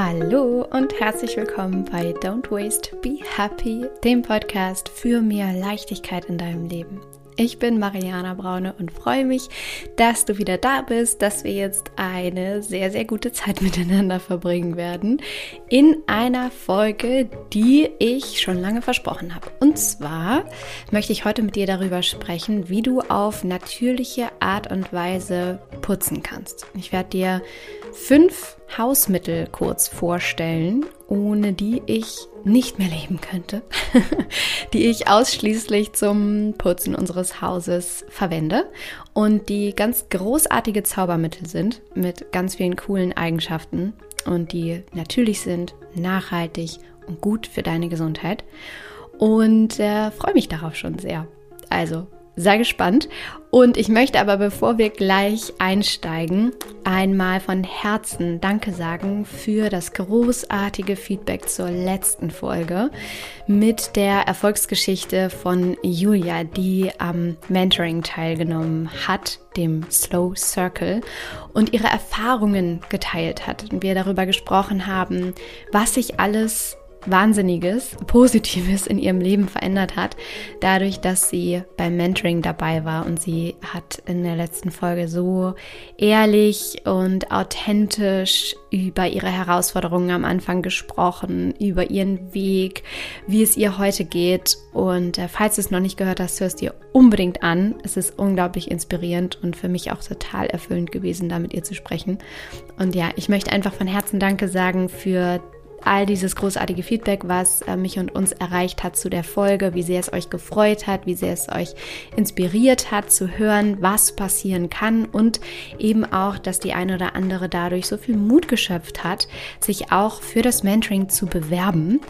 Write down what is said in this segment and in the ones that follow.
Hallo und herzlich willkommen bei Don't Waste, Be Happy, dem Podcast für mehr Leichtigkeit in deinem Leben. Ich bin Mariana Braune und freue mich, dass du wieder da bist, dass wir jetzt eine sehr, sehr gute Zeit miteinander verbringen werden in einer Folge, die ich schon lange versprochen habe. Und zwar möchte ich heute mit dir darüber sprechen, wie du auf natürliche Art und Weise putzen kannst. Ich werde dir fünf Hausmittel kurz vorstellen ohne die ich nicht mehr leben könnte, die ich ausschließlich zum Putzen unseres Hauses verwende und die ganz großartige Zaubermittel sind mit ganz vielen coolen Eigenschaften und die natürlich sind, nachhaltig und gut für deine Gesundheit. Und äh, freue mich darauf schon sehr. Also sei gespannt. Und ich möchte aber, bevor wir gleich einsteigen, einmal von Herzen Danke sagen für das großartige Feedback zur letzten Folge mit der Erfolgsgeschichte von Julia, die am Mentoring teilgenommen hat, dem Slow Circle, und ihre Erfahrungen geteilt hat. Und wir darüber gesprochen haben, was sich alles Wahnsinniges, Positives in ihrem Leben verändert hat, dadurch, dass sie beim Mentoring dabei war und sie hat in der letzten Folge so ehrlich und authentisch über ihre Herausforderungen am Anfang gesprochen, über ihren Weg, wie es ihr heute geht. Und äh, falls du es noch nicht gehört hast, hörst dir unbedingt an. Es ist unglaublich inspirierend und für mich auch total erfüllend gewesen, da mit ihr zu sprechen. Und ja, ich möchte einfach von Herzen Danke sagen für all dieses großartige Feedback, was äh, mich und uns erreicht hat zu der Folge, wie sehr es euch gefreut hat, wie sehr es euch inspiriert hat zu hören, was passieren kann und eben auch, dass die eine oder andere dadurch so viel Mut geschöpft hat, sich auch für das Mentoring zu bewerben.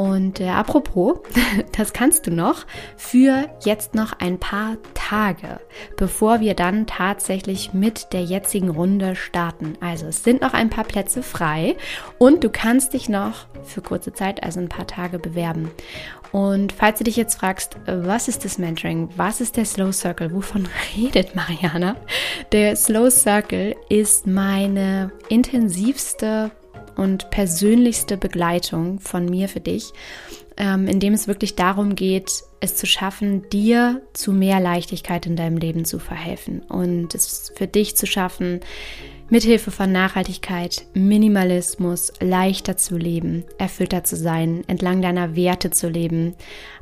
Und äh, apropos, das kannst du noch für jetzt noch ein paar Tage, bevor wir dann tatsächlich mit der jetzigen Runde starten. Also es sind noch ein paar Plätze frei und du kannst dich noch für kurze Zeit, also ein paar Tage bewerben. Und falls du dich jetzt fragst, was ist das Mentoring? Was ist der Slow Circle? Wovon redet Mariana? Der Slow Circle ist meine intensivste und persönlichste Begleitung von mir für dich, ähm, in dem es wirklich darum geht, es zu schaffen, dir zu mehr Leichtigkeit in deinem Leben zu verhelfen und es für dich zu schaffen, mithilfe von Nachhaltigkeit, Minimalismus leichter zu leben, erfüllter zu sein, entlang deiner Werte zu leben.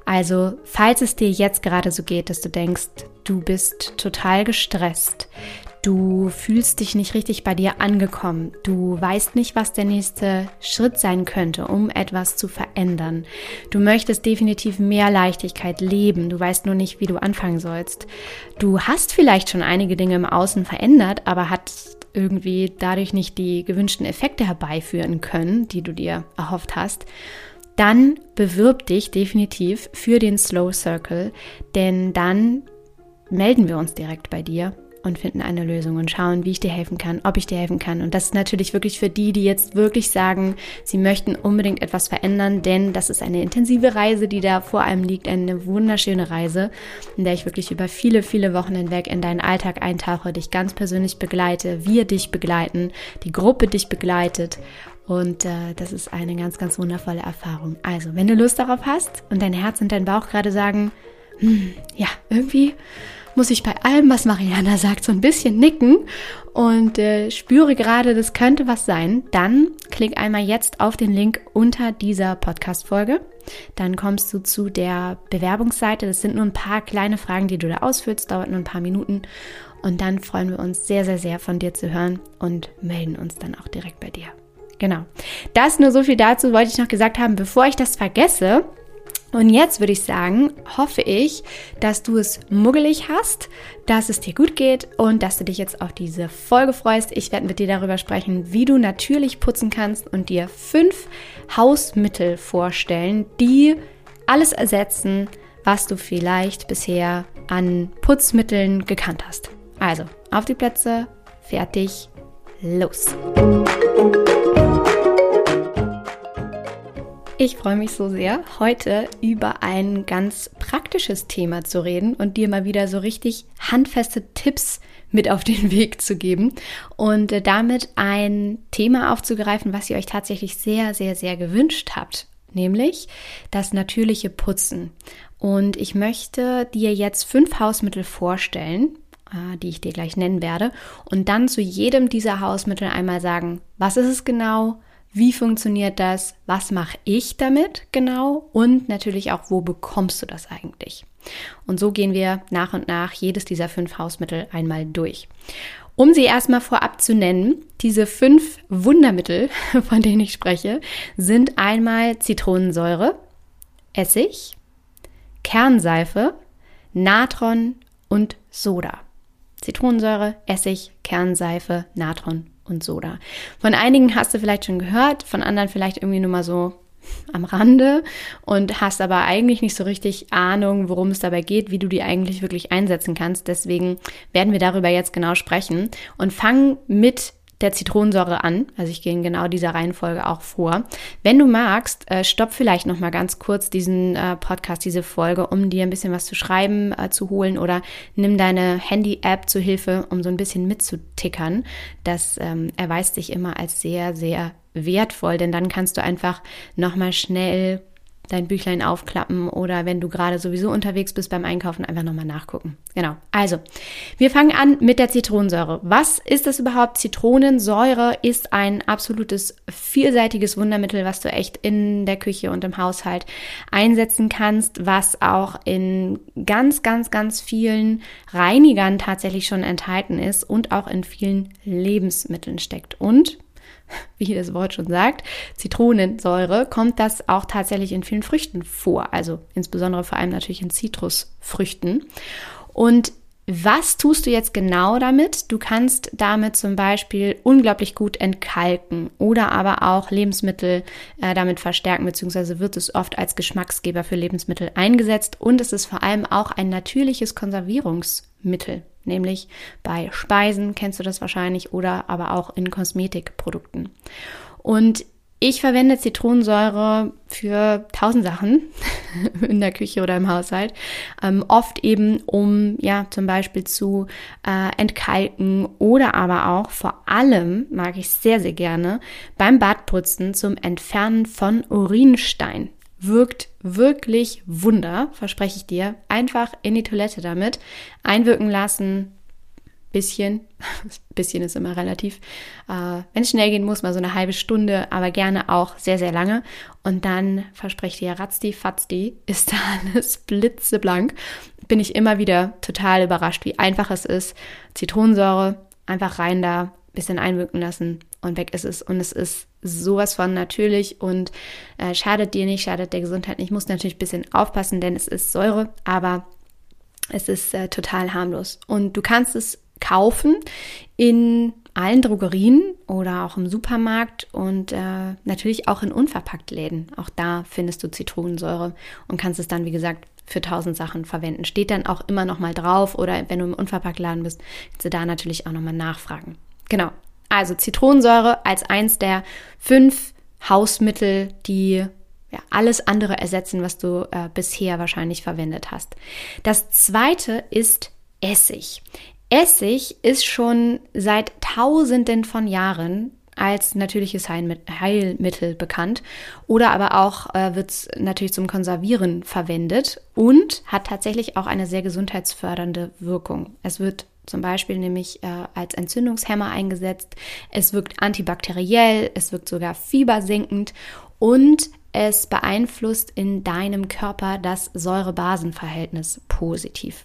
Also, falls es dir jetzt gerade so geht, dass du denkst, du bist total gestresst, Du fühlst dich nicht richtig bei dir angekommen. Du weißt nicht, was der nächste Schritt sein könnte, um etwas zu verändern. Du möchtest definitiv mehr Leichtigkeit leben. Du weißt nur nicht, wie du anfangen sollst. Du hast vielleicht schon einige Dinge im Außen verändert, aber hat irgendwie dadurch nicht die gewünschten Effekte herbeiführen können, die du dir erhofft hast dann bewirb dich definitiv für den Slow Circle, denn dann melden wir uns direkt bei dir und finden eine Lösung und schauen, wie ich dir helfen kann, ob ich dir helfen kann. Und das ist natürlich wirklich für die, die jetzt wirklich sagen, sie möchten unbedingt etwas verändern, denn das ist eine intensive Reise, die da vor allem liegt, eine wunderschöne Reise, in der ich wirklich über viele, viele Wochen hinweg in deinen Alltag eintauche, dich ganz persönlich begleite, wir dich begleiten, die Gruppe dich begleitet und äh, das ist eine ganz, ganz wundervolle Erfahrung. Also, wenn du Lust darauf hast und dein Herz und dein Bauch gerade sagen, hm, ja, irgendwie muss ich bei allem, was Mariana sagt, so ein bisschen nicken und äh, spüre gerade, das könnte was sein, dann klick einmal jetzt auf den Link unter dieser Podcast-Folge. Dann kommst du zu der Bewerbungsseite. Das sind nur ein paar kleine Fragen, die du da ausfüllst, dauert nur ein paar Minuten. Und dann freuen wir uns sehr, sehr, sehr von dir zu hören und melden uns dann auch direkt bei dir. Genau. Das nur so viel dazu wollte ich noch gesagt haben, bevor ich das vergesse. Und jetzt würde ich sagen, hoffe ich, dass du es muggelig hast, dass es dir gut geht und dass du dich jetzt auf diese Folge freust. Ich werde mit dir darüber sprechen, wie du natürlich putzen kannst und dir fünf Hausmittel vorstellen, die alles ersetzen, was du vielleicht bisher an Putzmitteln gekannt hast. Also, auf die Plätze, fertig, los! Ich freue mich so sehr, heute über ein ganz praktisches Thema zu reden und dir mal wieder so richtig handfeste Tipps mit auf den Weg zu geben und äh, damit ein Thema aufzugreifen, was ihr euch tatsächlich sehr, sehr, sehr gewünscht habt, nämlich das natürliche Putzen. Und ich möchte dir jetzt fünf Hausmittel vorstellen, äh, die ich dir gleich nennen werde, und dann zu jedem dieser Hausmittel einmal sagen, was ist es genau, wie funktioniert das, was mache ich damit genau und natürlich auch, wo bekommst du das eigentlich. Und so gehen wir nach und nach jedes dieser fünf Hausmittel einmal durch. Um sie erstmal vorab zu nennen, diese fünf Wundermittel, von denen ich spreche, sind einmal Zitronensäure, Essig, Kernseife, Natron und Soda. Zitronensäure, Essig, Kernseife, Natron und Soda. Von einigen hast du vielleicht schon gehört, von anderen vielleicht irgendwie nur mal so am Rande und hast aber eigentlich nicht so richtig Ahnung, worum es dabei geht, wie du die eigentlich wirklich einsetzen kannst. Deswegen werden wir darüber jetzt genau sprechen und fangen mit der Zitronensäure an. Also ich gehe in genau dieser Reihenfolge auch vor. Wenn du magst, äh, stopp vielleicht noch mal ganz kurz diesen äh, Podcast, diese Folge, um dir ein bisschen was zu schreiben äh, zu holen oder nimm deine Handy-App zu Hilfe, um so ein bisschen mitzutickern. Das ähm, erweist sich immer als sehr, sehr wertvoll, denn dann kannst du einfach noch mal schnell dein Büchlein aufklappen oder wenn du gerade sowieso unterwegs bist beim Einkaufen, einfach nochmal nachgucken. Genau. Also, wir fangen an mit der Zitronensäure. Was ist das überhaupt? Zitronensäure ist ein absolutes vielseitiges Wundermittel, was du echt in der Küche und im Haushalt einsetzen kannst, was auch in ganz, ganz, ganz vielen Reinigern tatsächlich schon enthalten ist und auch in vielen Lebensmitteln steckt. Und wie das Wort schon sagt, Zitronensäure, kommt das auch tatsächlich in vielen Früchten vor. Also insbesondere vor allem natürlich in Zitrusfrüchten. Und was tust du jetzt genau damit? Du kannst damit zum Beispiel unglaublich gut entkalken oder aber auch Lebensmittel äh, damit verstärken, beziehungsweise wird es oft als Geschmacksgeber für Lebensmittel eingesetzt und es ist vor allem auch ein natürliches Konservierungsmittel nämlich bei Speisen, kennst du das wahrscheinlich, oder aber auch in Kosmetikprodukten. Und ich verwende Zitronensäure für tausend Sachen in der Küche oder im Haushalt. Ähm, oft eben, um ja zum Beispiel zu äh, entkalken oder aber auch vor allem mag ich sehr, sehr gerne beim Badputzen zum Entfernen von Urinstein wirkt wirklich Wunder, verspreche ich dir. Einfach in die Toilette damit, einwirken lassen, bisschen, bisschen ist immer relativ. Äh, Wenn es schnell gehen muss, mal so eine halbe Stunde, aber gerne auch sehr, sehr lange. Und dann verspreche ich dir, ratzdi, fatzdi, ist da alles blitzeblank. Bin ich immer wieder total überrascht, wie einfach es ist. Zitronensäure, einfach rein da, bisschen einwirken lassen und weg ist es. Und es ist sowas von natürlich und äh, schadet dir nicht, schadet der Gesundheit nicht. Muss natürlich ein bisschen aufpassen, denn es ist Säure, aber es ist äh, total harmlos. Und du kannst es kaufen in allen Drogerien oder auch im Supermarkt und äh, natürlich auch in unverpackt Läden. Auch da findest du Zitronensäure und kannst es dann, wie gesagt, für tausend Sachen verwenden. Steht dann auch immer noch mal drauf oder wenn du im Unverpacktladen bist, kannst du da natürlich auch noch mal nachfragen. Genau. Also Zitronensäure als eins der fünf Hausmittel, die ja, alles andere ersetzen, was du äh, bisher wahrscheinlich verwendet hast. Das zweite ist Essig. Essig ist schon seit Tausenden von Jahren als natürliches Heilmittel bekannt oder aber auch äh, wird es natürlich zum Konservieren verwendet und hat tatsächlich auch eine sehr gesundheitsfördernde Wirkung. Es wird zum Beispiel nämlich äh, als Entzündungshemmer eingesetzt. Es wirkt antibakteriell, es wirkt sogar fiebersenkend und es beeinflusst in deinem Körper das Säure-Basen-Verhältnis positiv.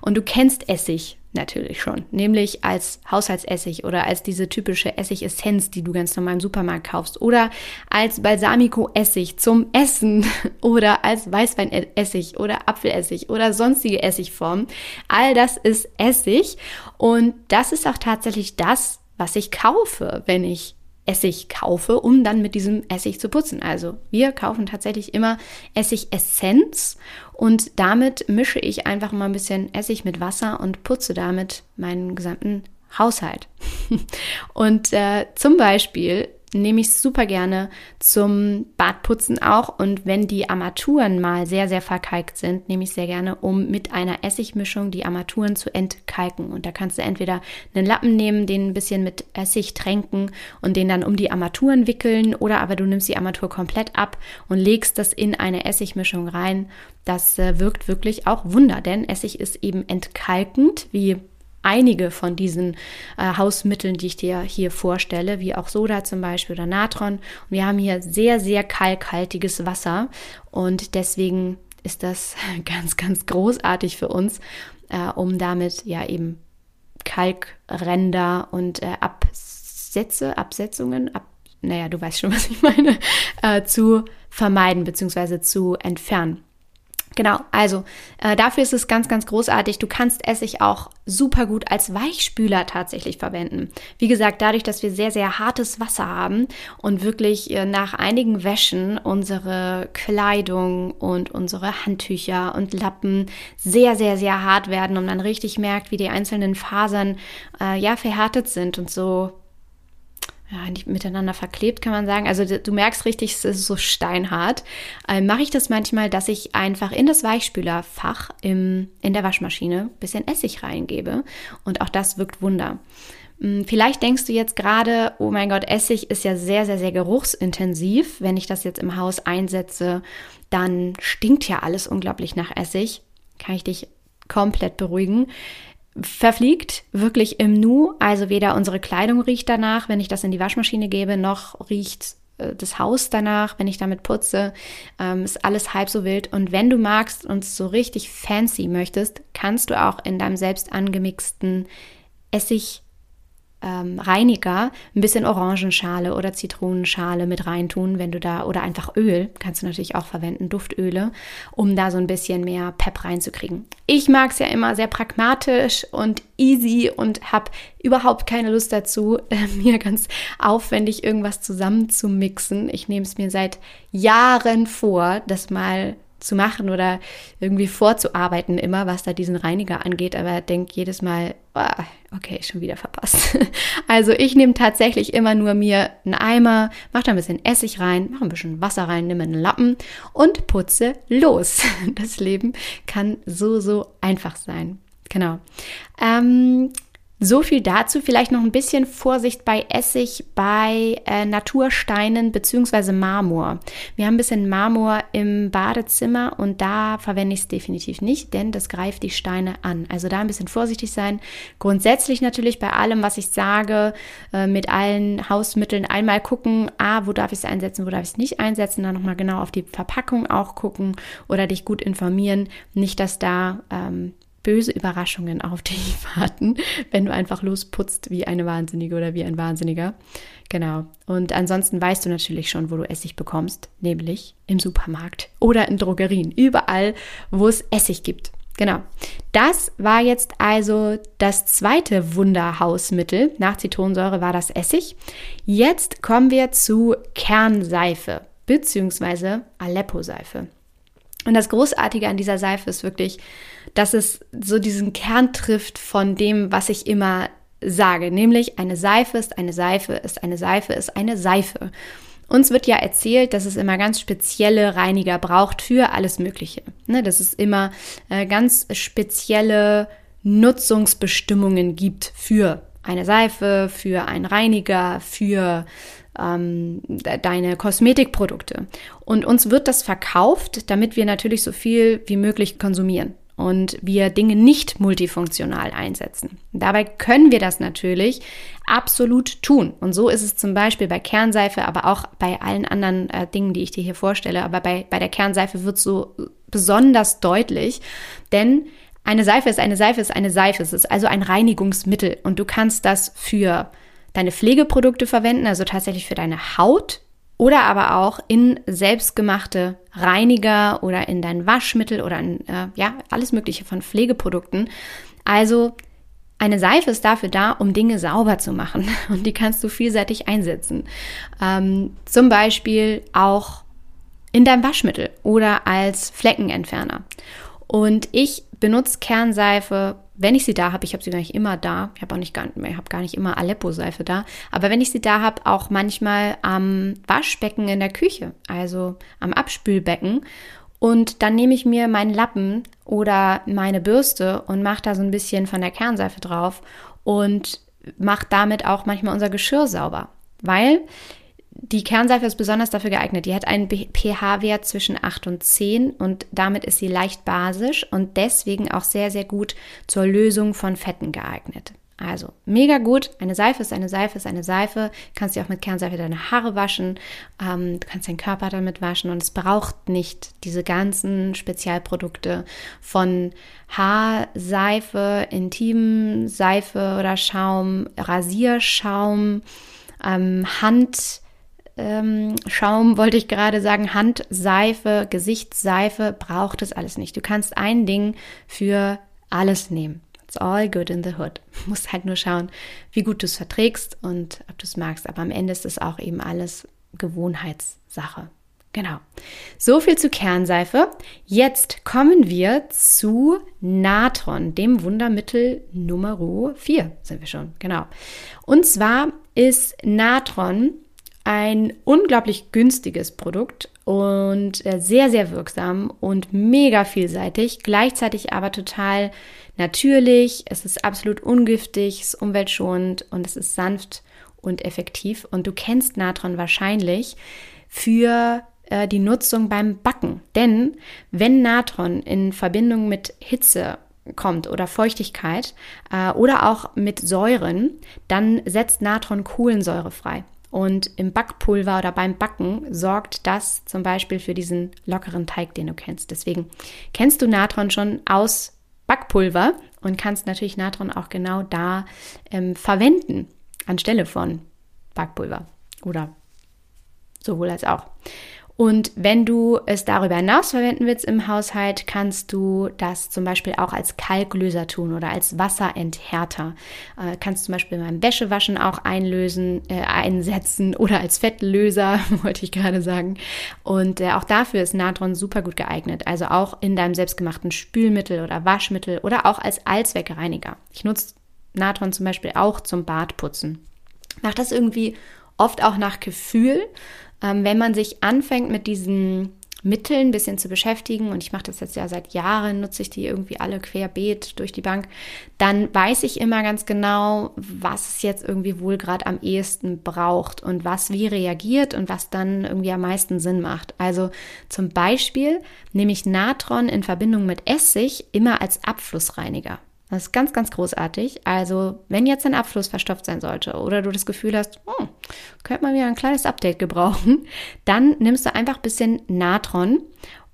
Und du kennst Essig natürlich schon, nämlich als Haushaltsessig oder als diese typische Essigessenz, die du ganz normal im Supermarkt kaufst oder als Balsamico-Essig zum Essen oder als Weißweinessig oder Apfelessig oder sonstige Essigformen. All das ist Essig und das ist auch tatsächlich das, was ich kaufe, wenn ich Essig kaufe, um dann mit diesem Essig zu putzen. Also wir kaufen tatsächlich immer Essigessenz und damit mische ich einfach mal ein bisschen Essig mit Wasser und putze damit meinen gesamten Haushalt. und äh, zum Beispiel nehme ich super gerne zum Badputzen auch. Und wenn die Armaturen mal sehr, sehr verkalkt sind, nehme ich sehr gerne, um mit einer Essigmischung die Armaturen zu entkalken. Und da kannst du entweder einen Lappen nehmen, den ein bisschen mit Essig tränken und den dann um die Armaturen wickeln, oder aber du nimmst die Armatur komplett ab und legst das in eine Essigmischung rein. Das äh, wirkt wirklich auch Wunder, denn Essig ist eben entkalkend, wie einige von diesen äh, Hausmitteln, die ich dir hier vorstelle, wie auch Soda zum Beispiel oder Natron. Und wir haben hier sehr, sehr kalkhaltiges Wasser und deswegen ist das ganz, ganz großartig für uns, äh, um damit ja eben Kalkränder und äh, Absätze, Absetzungen, ab, naja, du weißt schon, was ich meine, äh, zu vermeiden bzw. zu entfernen. Genau, also äh, dafür ist es ganz, ganz großartig. Du kannst Essig auch super gut als Weichspüler tatsächlich verwenden. Wie gesagt, dadurch, dass wir sehr, sehr hartes Wasser haben und wirklich äh, nach einigen Wäschen unsere Kleidung und unsere Handtücher und Lappen sehr, sehr, sehr hart werden und man richtig merkt, wie die einzelnen Fasern äh, ja verhärtet sind und so ja, nicht miteinander verklebt, kann man sagen. Also du merkst richtig, es ist so steinhart. Ähm, Mache ich das manchmal, dass ich einfach in das Weichspülerfach im, in der Waschmaschine bisschen Essig reingebe. Und auch das wirkt Wunder. Hm, vielleicht denkst du jetzt gerade, oh mein Gott, Essig ist ja sehr, sehr, sehr geruchsintensiv. Wenn ich das jetzt im Haus einsetze, dann stinkt ja alles unglaublich nach Essig. Kann ich dich komplett beruhigen verfliegt, wirklich im Nu. Also weder unsere Kleidung riecht danach, wenn ich das in die Waschmaschine gebe, noch riecht äh, das Haus danach, wenn ich damit putze. Ähm, ist alles halb so wild. Und wenn du magst und so richtig fancy möchtest, kannst du auch in deinem selbst angemixten Essig ähm, Reiniger ein bisschen Orangenschale oder Zitronenschale mit reintun, wenn du da, oder einfach Öl, kannst du natürlich auch verwenden, Duftöle, um da so ein bisschen mehr Pep reinzukriegen. Ich mag es ja immer sehr pragmatisch und easy und habe überhaupt keine Lust dazu, äh, mir ganz aufwendig irgendwas zusammen zu mixen. Ich nehme es mir seit Jahren vor, das mal zu machen oder irgendwie vorzuarbeiten immer, was da diesen Reiniger angeht, aber denke jedes Mal, oh, okay, schon wieder verpasst. Also ich nehme tatsächlich immer nur mir einen Eimer, mache da ein bisschen Essig rein, mache ein bisschen Wasser rein, nehme einen Lappen und putze los. Das Leben kann so, so einfach sein. Genau. Ähm, so viel dazu. Vielleicht noch ein bisschen Vorsicht bei Essig, bei äh, Natursteinen bzw. Marmor. Wir haben ein bisschen Marmor im Badezimmer und da verwende ich es definitiv nicht, denn das greift die Steine an. Also da ein bisschen vorsichtig sein. Grundsätzlich natürlich bei allem, was ich sage, äh, mit allen Hausmitteln einmal gucken, ah, wo darf ich es einsetzen, wo darf ich es nicht einsetzen, dann nochmal genau auf die Verpackung auch gucken oder dich gut informieren. Nicht, dass da ähm, böse Überraschungen auf dich warten, wenn du einfach losputzt wie eine Wahnsinnige oder wie ein Wahnsinniger. Genau. Und ansonsten weißt du natürlich schon, wo du Essig bekommst, nämlich im Supermarkt oder in Drogerien, überall, wo es Essig gibt. Genau. Das war jetzt also das zweite Wunderhausmittel. Nach Zitronensäure war das Essig. Jetzt kommen wir zu Kernseife bzw. Aleppo-Seife. Und das Großartige an dieser Seife ist wirklich, dass es so diesen Kern trifft von dem, was ich immer sage, nämlich eine Seife ist eine Seife ist eine Seife ist eine Seife. Uns wird ja erzählt, dass es immer ganz spezielle Reiniger braucht für alles Mögliche. Ne, dass es immer äh, ganz spezielle Nutzungsbestimmungen gibt für eine Seife, für einen Reiniger, für ähm, deine Kosmetikprodukte. Und uns wird das verkauft, damit wir natürlich so viel wie möglich konsumieren und wir Dinge nicht multifunktional einsetzen. Dabei können wir das natürlich absolut tun. Und so ist es zum Beispiel bei Kernseife, aber auch bei allen anderen äh, Dingen, die ich dir hier vorstelle. Aber bei, bei der Kernseife wird so besonders deutlich, denn eine Seife ist eine Seife ist eine Seife. Es ist also ein Reinigungsmittel und du kannst das für deine Pflegeprodukte verwenden, also tatsächlich für deine Haut oder aber auch in selbstgemachte Reiniger oder in dein Waschmittel oder in, äh, ja, alles Mögliche von Pflegeprodukten. Also eine Seife ist dafür da, um Dinge sauber zu machen und die kannst du vielseitig einsetzen. Ähm, zum Beispiel auch in deinem Waschmittel oder als Fleckenentferner. Und ich benutze Kernseife wenn ich sie da habe, ich habe sie gar nicht immer da, ich habe auch nicht, ich habe gar nicht immer Aleppo-Seife da, aber wenn ich sie da habe, auch manchmal am Waschbecken in der Küche, also am Abspülbecken. Und dann nehme ich mir meinen Lappen oder meine Bürste und mache da so ein bisschen von der Kernseife drauf und mache damit auch manchmal unser Geschirr sauber. Weil die Kernseife ist besonders dafür geeignet. Die hat einen pH-Wert zwischen 8 und 10 und damit ist sie leicht basisch und deswegen auch sehr, sehr gut zur Lösung von Fetten geeignet. Also mega gut. Eine Seife ist eine Seife ist eine Seife. Du kannst dir auch mit Kernseife deine Haare waschen. Ähm, du kannst deinen Körper damit waschen und es braucht nicht diese ganzen Spezialprodukte von Haarseife, Intimseife oder Schaum, Rasierschaum, ähm, Hand ähm, Schaum, wollte ich gerade sagen, Handseife, Gesichtsseife, braucht es alles nicht. Du kannst ein Ding für alles nehmen. It's all good in the hood. Du musst halt nur schauen, wie gut du es verträgst und ob du es magst. Aber am Ende ist es auch eben alles Gewohnheitssache. Genau. So viel zu Kernseife. Jetzt kommen wir zu Natron, dem Wundermittel Nummer 4 sind wir schon. Genau. Und zwar ist Natron ein unglaublich günstiges Produkt und äh, sehr, sehr wirksam und mega vielseitig, gleichzeitig aber total natürlich. Es ist absolut ungiftig, es ist umweltschonend und es ist sanft und effektiv. Und du kennst Natron wahrscheinlich für äh, die Nutzung beim Backen. Denn wenn Natron in Verbindung mit Hitze kommt oder Feuchtigkeit äh, oder auch mit Säuren, dann setzt Natron Kohlensäure frei. Und im Backpulver oder beim Backen sorgt das zum Beispiel für diesen lockeren Teig, den du kennst. Deswegen kennst du Natron schon aus Backpulver und kannst natürlich Natron auch genau da ähm, verwenden, anstelle von Backpulver oder sowohl als auch. Und wenn du es darüber hinaus verwenden willst im Haushalt, kannst du das zum Beispiel auch als Kalklöser tun oder als Wasserenthärter. Äh, kannst zum Beispiel beim Wäschewaschen auch einlösen, äh, einsetzen oder als Fettlöser, wollte ich gerade sagen. Und äh, auch dafür ist Natron super gut geeignet. Also auch in deinem selbstgemachten Spülmittel oder Waschmittel oder auch als Allzweckreiniger. Ich nutze Natron zum Beispiel auch zum Bartputzen. Mach das irgendwie oft auch nach Gefühl ähm, wenn man sich anfängt mit diesen Mitteln ein bisschen zu beschäftigen, und ich mache das jetzt ja seit Jahren, nutze ich die irgendwie alle querbeet durch die Bank, dann weiß ich immer ganz genau, was es jetzt irgendwie wohl gerade am ehesten braucht und was wie reagiert und was dann irgendwie am meisten Sinn macht. Also zum Beispiel nehme ich Natron in Verbindung mit Essig immer als Abflussreiniger. Das ist ganz, ganz großartig. Also, wenn jetzt ein Abfluss verstopft sein sollte oder du das Gefühl hast, hm, könnte man wieder ein kleines Update gebrauchen, dann nimmst du einfach ein bisschen Natron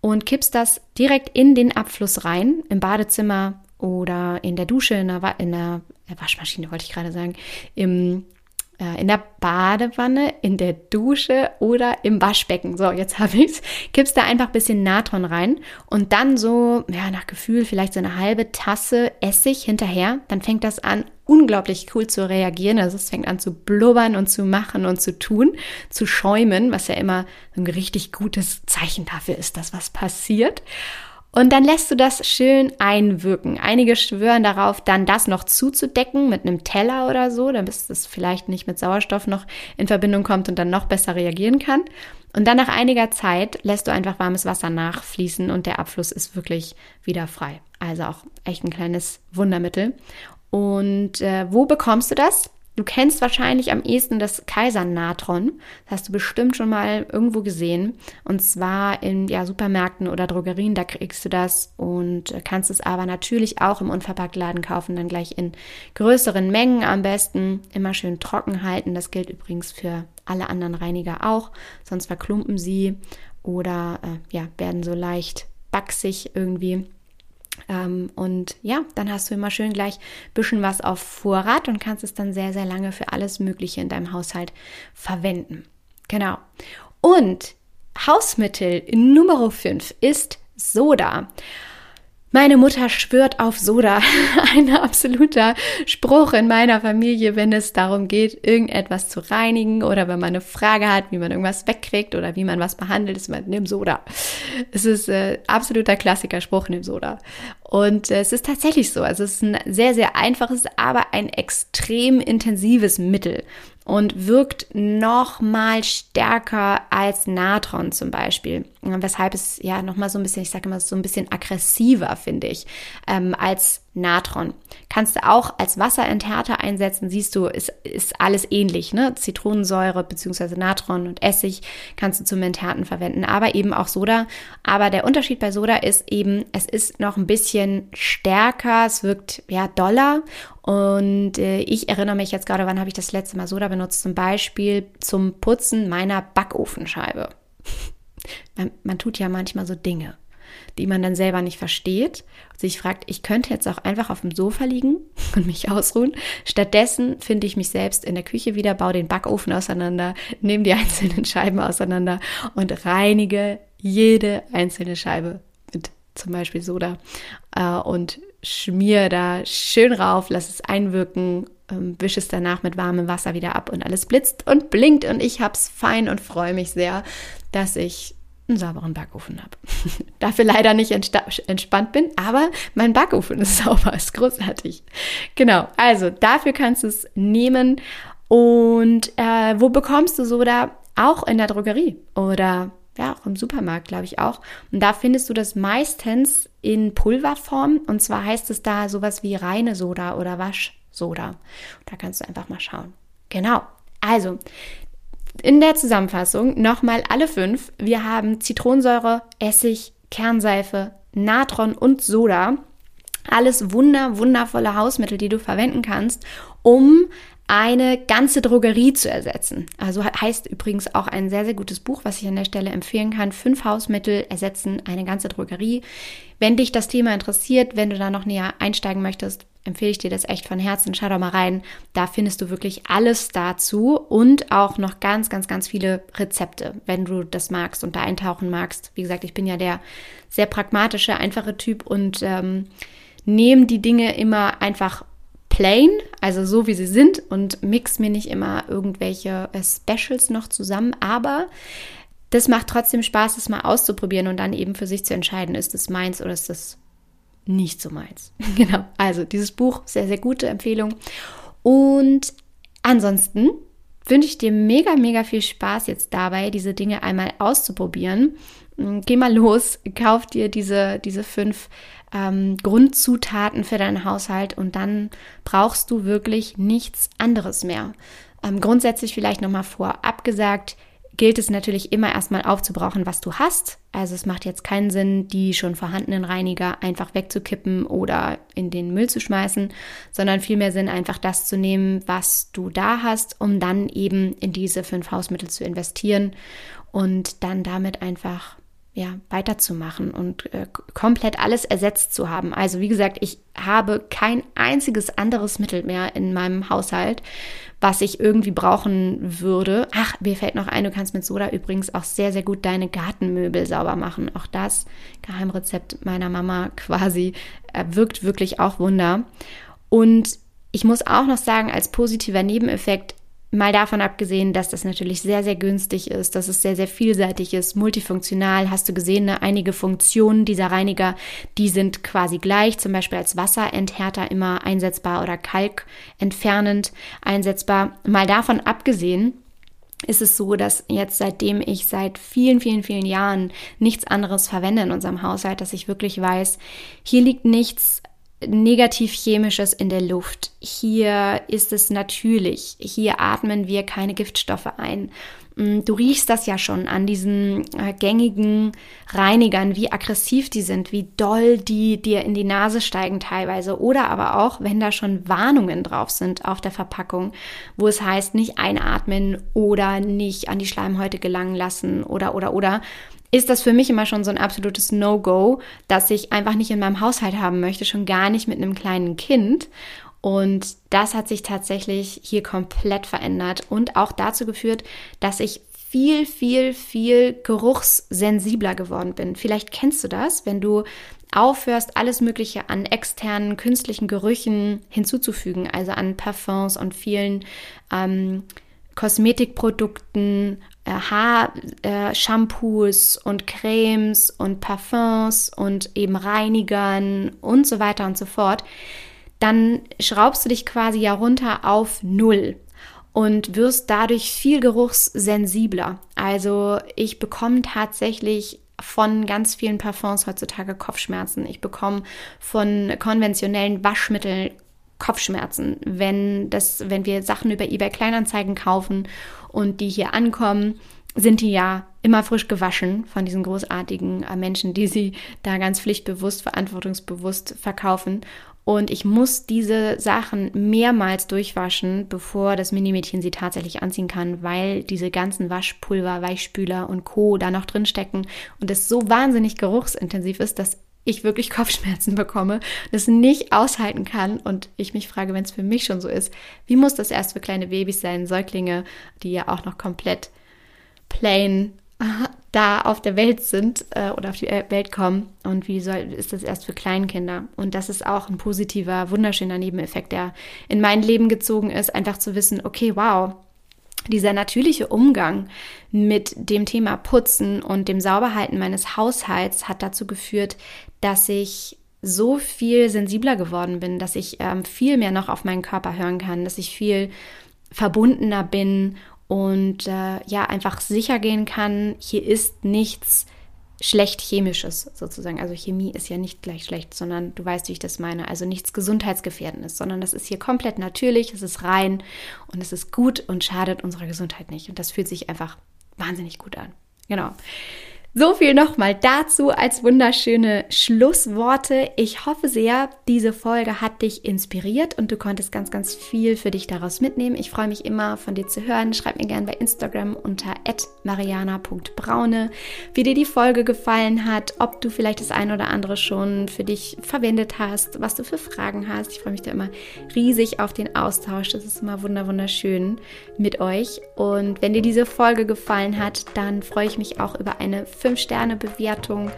und kippst das direkt in den Abfluss rein, im Badezimmer oder in der Dusche, in der, in der Waschmaschine, wollte ich gerade sagen, im in der Badewanne, in der Dusche oder im Waschbecken. So, jetzt habe ich's. Kippst da einfach ein bisschen Natron rein und dann so, ja, nach Gefühl vielleicht so eine halbe Tasse Essig hinterher. Dann fängt das an, unglaublich cool zu reagieren. Also es fängt an zu blubbern und zu machen und zu tun, zu schäumen, was ja immer ein richtig gutes Zeichen dafür ist, dass was passiert. Und dann lässt du das schön einwirken. Einige schwören darauf, dann das noch zuzudecken mit einem Teller oder so, damit es vielleicht nicht mit Sauerstoff noch in Verbindung kommt und dann noch besser reagieren kann. Und dann nach einiger Zeit lässt du einfach warmes Wasser nachfließen und der Abfluss ist wirklich wieder frei. Also auch echt ein kleines Wundermittel. Und äh, wo bekommst du das? Du kennst wahrscheinlich am ehesten das Kaisernatron. Das hast du bestimmt schon mal irgendwo gesehen. Und zwar in ja, Supermärkten oder Drogerien, da kriegst du das und kannst es aber natürlich auch im Unverpacktladen kaufen, dann gleich in größeren Mengen am besten. Immer schön trocken halten. Das gilt übrigens für alle anderen Reiniger auch. Sonst verklumpen sie oder äh, ja, werden so leicht wachsig irgendwie. Ähm, und ja, dann hast du immer schön gleich ein bisschen was auf Vorrat und kannst es dann sehr, sehr lange für alles Mögliche in deinem Haushalt verwenden. Genau. Und Hausmittel Nummer 5 ist Soda. Meine Mutter schwört auf Soda. Ein absoluter Spruch in meiner Familie, wenn es darum geht, irgendetwas zu reinigen oder wenn man eine Frage hat, wie man irgendwas wegkriegt oder wie man was behandelt, ist man, nimm Soda. Es ist äh, absoluter Klassiker, Spruch, nimm Soda. Und äh, es ist tatsächlich so. Also es ist ein sehr, sehr einfaches, aber ein extrem intensives Mittel und wirkt noch mal stärker als Natron zum Beispiel. Weshalb es ja noch mal so ein bisschen, ich sage immer so ein bisschen aggressiver finde ich ähm, als Natron. Kannst du auch als Wasserenthärter einsetzen, siehst du, ist, ist alles ähnlich. Ne? Zitronensäure bzw. Natron und Essig kannst du zum Enthärten verwenden, aber eben auch Soda. Aber der Unterschied bei Soda ist eben, es ist noch ein bisschen stärker, es wirkt ja doller. Und äh, ich erinnere mich jetzt gerade, wann habe ich das letzte Mal Soda benutzt? Zum Beispiel zum Putzen meiner Backofenscheibe. Man, man tut ja manchmal so Dinge die man dann selber nicht versteht und sich fragt, ich könnte jetzt auch einfach auf dem Sofa liegen und mich ausruhen. Stattdessen finde ich mich selbst in der Küche wieder, baue den Backofen auseinander, nehme die einzelnen Scheiben auseinander und reinige jede einzelne Scheibe mit zum Beispiel Soda äh, und schmier da schön rauf, lass es einwirken, ähm, wische es danach mit warmem Wasser wieder ab und alles blitzt und blinkt und ich hab's fein und freue mich sehr, dass ich einen sauberen Backofen habe. Dafür leider nicht entspannt bin, aber mein Backofen ist sauber, ist großartig. Genau, also dafür kannst du es nehmen. Und äh, wo bekommst du Soda? Auch in der Drogerie oder ja, auch im Supermarkt, glaube ich auch. Und da findest du das meistens in Pulverform. Und zwar heißt es da sowas wie reine Soda oder Waschsoda. Da kannst du einfach mal schauen. Genau. Also, in der Zusammenfassung nochmal alle fünf. Wir haben Zitronensäure, Essig, Kernseife, Natron und Soda. Alles wunder, wundervolle Hausmittel, die du verwenden kannst, um eine ganze Drogerie zu ersetzen. Also heißt übrigens auch ein sehr, sehr gutes Buch, was ich an der Stelle empfehlen kann. Fünf Hausmittel ersetzen eine ganze Drogerie. Wenn dich das Thema interessiert, wenn du da noch näher einsteigen möchtest, empfehle ich dir das echt von Herzen. Schau doch mal rein. Da findest du wirklich alles dazu und auch noch ganz, ganz, ganz viele Rezepte, wenn du das magst und da eintauchen magst. Wie gesagt, ich bin ja der sehr pragmatische, einfache Typ und ähm, nehme die Dinge immer einfach plain, also so wie sie sind und mix mir nicht immer irgendwelche äh, Specials noch zusammen, aber das macht trotzdem Spaß, das mal auszuprobieren und dann eben für sich zu entscheiden, ist es meins oder ist es nicht so meins. genau, also dieses Buch, sehr, sehr gute Empfehlung. Und ansonsten wünsche ich dir mega, mega viel Spaß jetzt dabei, diese Dinge einmal auszuprobieren. Mm, geh mal los, kauf dir diese, diese fünf ähm, Grundzutaten für deinen Haushalt und dann brauchst du wirklich nichts anderes mehr. Ähm, grundsätzlich vielleicht nochmal vorab gesagt, gilt es natürlich immer erstmal aufzubrauchen, was du hast. Also es macht jetzt keinen Sinn, die schon vorhandenen Reiniger einfach wegzukippen oder in den Müll zu schmeißen, sondern vielmehr Sinn, einfach das zu nehmen, was du da hast, um dann eben in diese fünf Hausmittel zu investieren und dann damit einfach ja, weiterzumachen und äh, komplett alles ersetzt zu haben. Also wie gesagt, ich habe kein einziges anderes Mittel mehr in meinem Haushalt, was ich irgendwie brauchen würde. Ach, mir fällt noch ein, du kannst mit Soda übrigens auch sehr, sehr gut deine Gartenmöbel sauber machen. Auch das Geheimrezept meiner Mama quasi äh, wirkt wirklich auch Wunder. Und ich muss auch noch sagen, als positiver Nebeneffekt, Mal davon abgesehen, dass das natürlich sehr, sehr günstig ist, dass es sehr, sehr vielseitig ist, multifunktional. Hast du gesehen, ne? einige Funktionen dieser Reiniger, die sind quasi gleich, zum Beispiel als Wasserenthärter immer einsetzbar oder kalkentfernend einsetzbar. Mal davon abgesehen, ist es so, dass jetzt seitdem ich seit vielen, vielen, vielen Jahren nichts anderes verwende in unserem Haushalt, dass ich wirklich weiß, hier liegt nichts Negativ-Chemisches in der Luft. Hier ist es natürlich. Hier atmen wir keine Giftstoffe ein. Mm, du riechst das ja schon an diesen äh, gängigen Reinigern, wie aggressiv die sind, wie doll die dir in die Nase steigen teilweise. Oder aber auch, wenn da schon Warnungen drauf sind auf der Verpackung, wo es heißt, nicht einatmen oder nicht an die Schleimhäute gelangen lassen oder, oder, oder ist das für mich immer schon so ein absolutes No-Go, dass ich einfach nicht in meinem Haushalt haben möchte, schon gar nicht mit einem kleinen Kind. Und das hat sich tatsächlich hier komplett verändert und auch dazu geführt, dass ich viel, viel, viel geruchssensibler geworden bin. Vielleicht kennst du das, wenn du aufhörst, alles Mögliche an externen künstlichen Gerüchen hinzuzufügen, also an Parfums und vielen ähm, Kosmetikprodukten, Haarshampoos äh, und Cremes und Parfums und eben Reinigern und so weiter und so fort, dann schraubst du dich quasi ja runter auf Null und wirst dadurch viel geruchssensibler. Also ich bekomme tatsächlich von ganz vielen Parfums heutzutage Kopfschmerzen. Ich bekomme von konventionellen Waschmitteln Kopfschmerzen, wenn das, wenn wir Sachen über eBay Kleinanzeigen kaufen und die hier ankommen, sind die ja immer frisch gewaschen von diesen großartigen äh, Menschen, die sie da ganz pflichtbewusst, verantwortungsbewusst verkaufen. Und ich muss diese Sachen mehrmals durchwaschen, bevor das Minimädchen sie tatsächlich anziehen kann, weil diese ganzen Waschpulver, Weichspüler und Co. da noch drin stecken und es so wahnsinnig geruchsintensiv ist, dass ich wirklich Kopfschmerzen bekomme, das nicht aushalten kann und ich mich frage, wenn es für mich schon so ist, wie muss das erst für kleine Babys sein, Säuglinge, die ja auch noch komplett plain da auf der Welt sind äh, oder auf die Welt kommen und wie soll, ist das erst für Kleinkinder? Und das ist auch ein positiver, wunderschöner Nebeneffekt, der in mein Leben gezogen ist, einfach zu wissen, okay, wow, dieser natürliche Umgang mit dem Thema Putzen und dem Sauberhalten meines Haushalts hat dazu geführt, dass ich so viel sensibler geworden bin, dass ich ähm, viel mehr noch auf meinen Körper hören kann, dass ich viel verbundener bin und äh, ja einfach sicher gehen kann, hier ist nichts schlecht chemisches sozusagen. Also Chemie ist ja nicht gleich schlecht, sondern du weißt, wie ich das meine. Also nichts gesundheitsgefährdendes, sondern das ist hier komplett natürlich, es ist rein und es ist gut und schadet unserer Gesundheit nicht. Und das fühlt sich einfach wahnsinnig gut an. Genau. So viel nochmal dazu als wunderschöne Schlussworte. Ich hoffe sehr, diese Folge hat dich inspiriert und du konntest ganz, ganz viel für dich daraus mitnehmen. Ich freue mich immer von dir zu hören. Schreib mir gerne bei Instagram unter mariana.braune, wie dir die Folge gefallen hat, ob du vielleicht das eine oder andere schon für dich verwendet hast, was du für Fragen hast. Ich freue mich da immer riesig auf den Austausch. Das ist immer wunderschön mit euch. Und wenn dir diese Folge gefallen hat, dann freue ich mich auch über eine 5-Sterne-Bewertung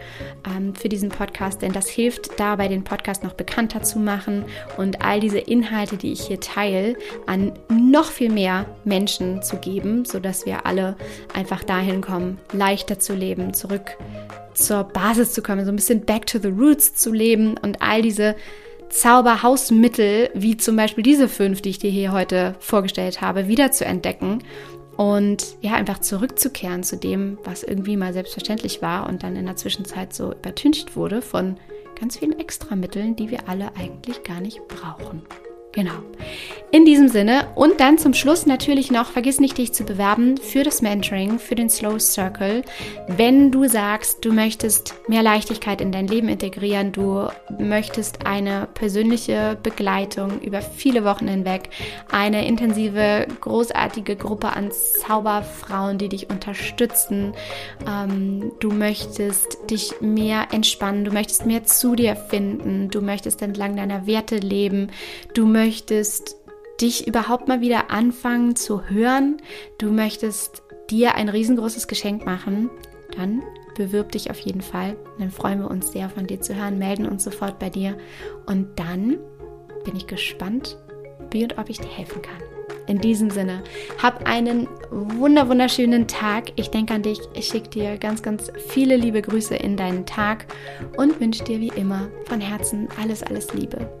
ähm, für diesen Podcast, denn das hilft dabei, den Podcast noch bekannter zu machen und all diese Inhalte, die ich hier teile, an noch viel mehr Menschen zu geben, sodass wir alle einfach dahin kommen, leichter zu leben, zurück zur Basis zu kommen, so ein bisschen back to the roots zu leben und all diese Zauberhausmittel, wie zum Beispiel diese fünf, die ich dir hier heute vorgestellt habe, wieder zu entdecken und ja, einfach zurückzukehren zu dem, was irgendwie mal selbstverständlich war und dann in der Zwischenzeit so übertüncht wurde von ganz vielen Extramitteln, die wir alle eigentlich gar nicht brauchen. Genau. In diesem Sinne und dann zum Schluss natürlich noch, vergiss nicht, dich zu bewerben für das Mentoring, für den Slow Circle. Wenn du sagst, du möchtest mehr Leichtigkeit in dein Leben integrieren, du möchtest eine persönliche Begleitung über viele Wochen hinweg, eine intensive, großartige Gruppe an Zauberfrauen, die dich unterstützen, ähm, du möchtest dich mehr entspannen, du möchtest mehr zu dir finden, du möchtest entlang deiner Werte leben, du möchtest möchtest dich überhaupt mal wieder anfangen zu hören, du möchtest dir ein riesengroßes Geschenk machen, dann bewirb dich auf jeden Fall. Dann freuen wir uns sehr von dir zu hören, melden uns sofort bei dir und dann bin ich gespannt, wie und ob ich dir helfen kann. In diesem Sinne, hab einen wunder wunderschönen Tag. Ich denke an dich. Ich schicke dir ganz, ganz viele liebe Grüße in deinen Tag und wünsche dir wie immer von Herzen alles, alles Liebe.